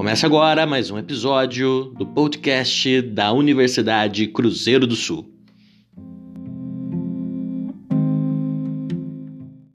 Começa agora mais um episódio do podcast da Universidade Cruzeiro do Sul.